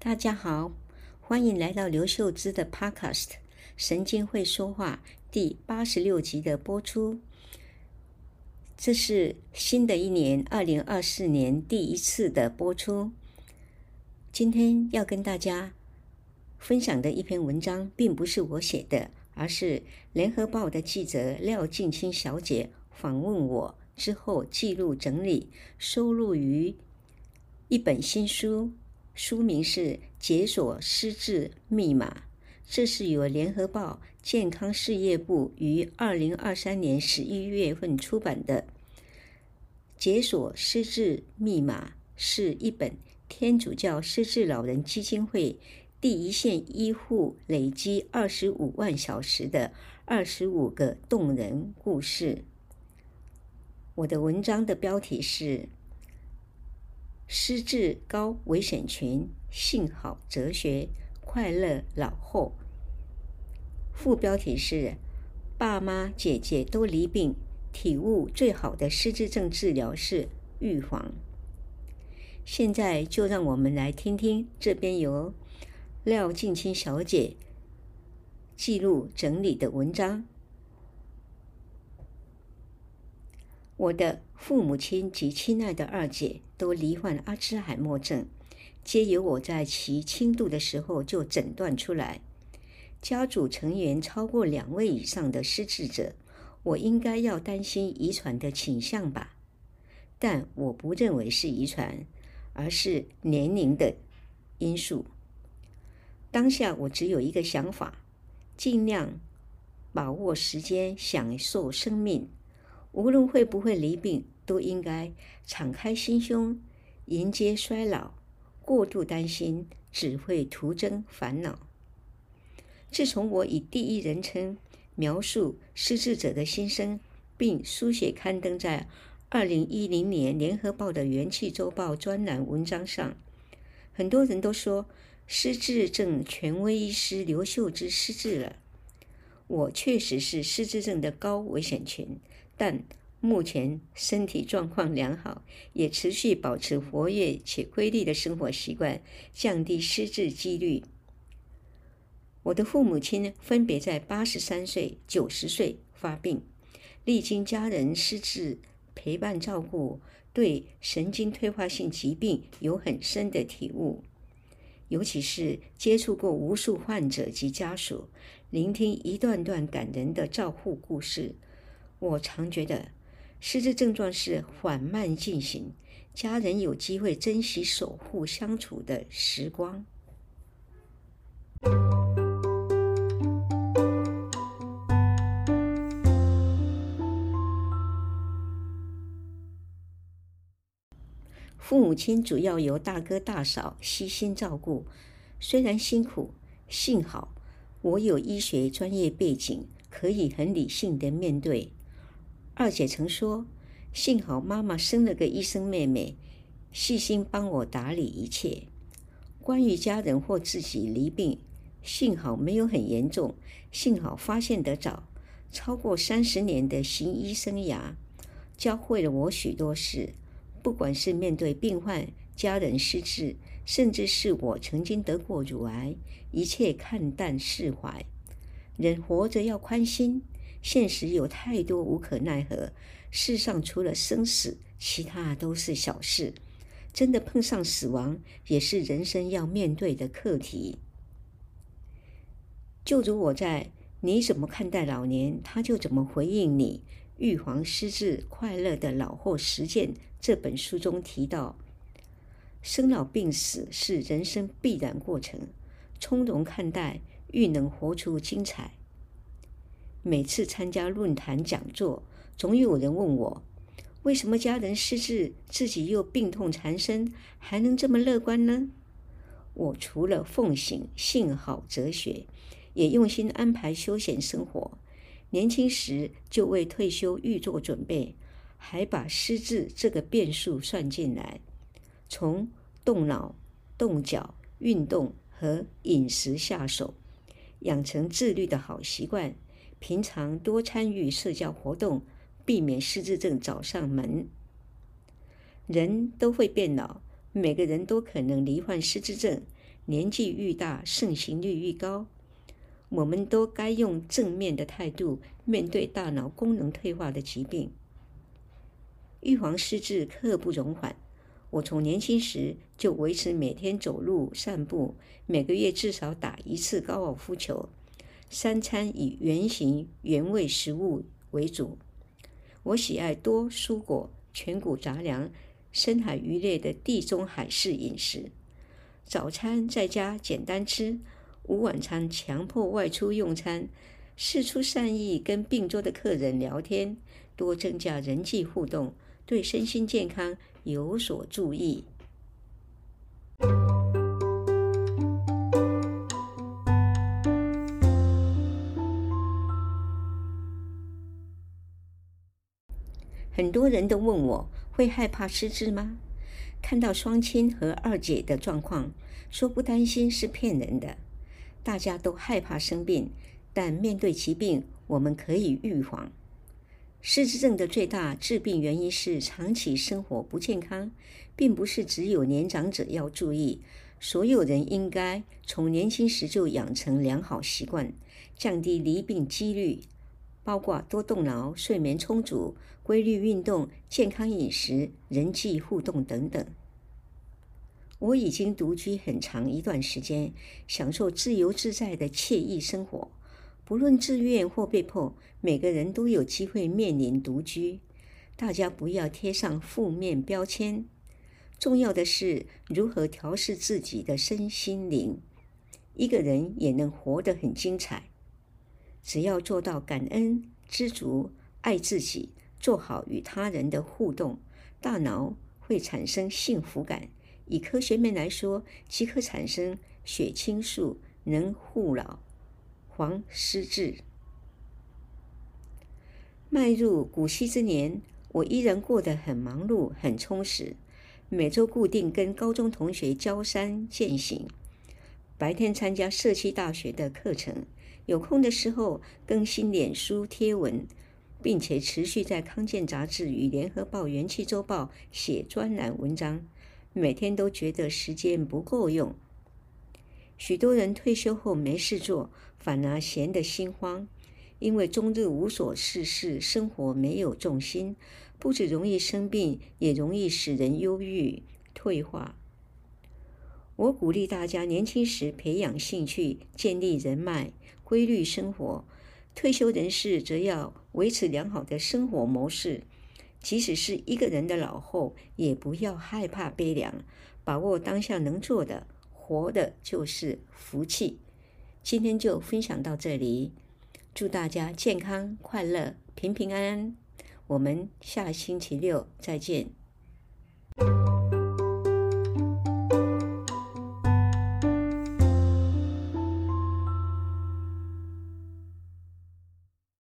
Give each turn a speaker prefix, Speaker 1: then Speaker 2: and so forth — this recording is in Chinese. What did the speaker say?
Speaker 1: 大家好，欢迎来到刘秀芝的 Podcast《神经会说话》第八十六集的播出。这是新的一年，二零二四年第一次的播出。今天要跟大家分享的一篇文章，并不是我写的，而是联合报的记者廖静清小姐访问我之后记录整理，收录于一本新书。书名是《解锁失智密码》，这是由联合报健康事业部于二零二三年十一月份出版的《解锁失智密码》，是一本天主教失智老人基金会第一线医护累积二十五万小时的二十五个动人故事。我的文章的标题是。失智高危险群，幸好哲学，快乐老后。副标题是：爸妈姐姐都离病，体悟最好的失智症治疗是预防。现在就让我们来听听这边由廖静清小姐记录整理的文章。我的父母亲及亲爱的二姐都罹患阿兹海默症，皆由我在其轻度的时候就诊断出来。家族成员超过两位以上的失智者，我应该要担心遗传的倾向吧？但我不认为是遗传，而是年龄的因素。当下我只有一个想法：尽量把握时间，享受生命。无论会不会离病，都应该敞开心胸迎接衰老。过度担心只会徒增烦恼。自从我以第一人称描述失智者的心声，并书写刊登在二零一零年《联合报》的《元气周报》专栏文章上，很多人都说失智症权威医师刘秀芝失智了。我确实是失智症的高危险群。但目前身体状况良好，也持续保持活跃且规律的生活习惯，降低失智几率。我的父母亲分别在八十三岁、九十岁发病，历经家人失智陪伴照顾，对神经退化性疾病有很深的体悟。尤其是接触过无数患者及家属，聆听一段段感人的照护故事。我常觉得，失智症状是缓慢进行，家人有机会珍惜守护相处的时光。父母亲主要由大哥大嫂悉心照顾，虽然辛苦，幸好我有医学专业背景，可以很理性的面对。二姐曾说：“幸好妈妈生了个医生妹妹，细心帮我打理一切。关于家人或自己罹病，幸好没有很严重，幸好发现得早。超过三十年的行医生涯，教会了我许多事。不管是面对病患、家人失智，甚至是我曾经得过乳癌，一切看淡释怀。人活着要宽心。”现实有太多无可奈何，世上除了生死，其他都是小事。真的碰上死亡，也是人生要面对的课题。就如我在《你怎么看待老年，他就怎么回应你：预防失智，快乐的老后实践》这本书中提到，生老病死是人生必然过程，从容看待，愈能活出精彩。每次参加论坛讲座，总有人问我：为什么家人失智，自己又病痛缠身，还能这么乐观呢？我除了奉行幸好哲学，也用心安排休闲生活。年轻时就为退休预做准备，还把失智这个变数算进来，从动脑、动脚、运动和饮食下手，养成自律的好习惯。平常多参与社交活动，避免失智症找上门。人都会变老，每个人都可能罹患失智症。年纪愈大，盛行率愈高。我们都该用正面的态度面对大脑功能退化的疾病。预防失智刻不容缓。我从年轻时就维持每天走路散步，每个月至少打一次高尔夫球，三餐以原型原味食物为主。我喜爱多蔬果、全谷杂粮、深海鱼类的地中海式饮食。早餐在家简单吃，午晚餐强迫外出用餐，释出善意跟病桌的客人聊天，多增加人际互动，对身心健康有所注意。很多人都问我会害怕失智吗？看到双亲和二姐的状况，说不担心是骗人的。大家都害怕生病，但面对疾病，我们可以预防。失智症的最大致病原因是长期生活不健康，并不是只有年长者要注意，所有人应该从年轻时就养成良好习惯，降低罹病几率，包括多动脑、睡眠充足、规律运动、健康饮食、人际互动等等。我已经独居很长一段时间，享受自由自在的惬意生活。不论自愿或被迫，每个人都有机会面临独居。大家不要贴上负面标签。重要的是如何调试自己的身心灵，一个人也能活得很精彩。只要做到感恩、知足、爱自己，做好与他人的互动，大脑会产生幸福感。以科学面来说，即可产生血清素，能护老。防失智。迈入古稀之年，我依然过得很忙碌、很充实。每周固定跟高中同学交山践行，白天参加社区大学的课程，有空的时候更新脸书贴文，并且持续在康健杂志与联合报元气周报写专栏文章。每天都觉得时间不够用。许多人退休后没事做，反而闲得心慌，因为终日无所事事，生活没有重心，不止容易生病，也容易使人忧郁退化。我鼓励大家年轻时培养兴趣，建立人脉，规律生活；退休人士则要维持良好的生活模式，即使是一个人的老后，也不要害怕悲凉，把握当下能做的。活的就是福气。今天就分享到这里，祝大家健康、快乐、平平安安。我们下星期六再见。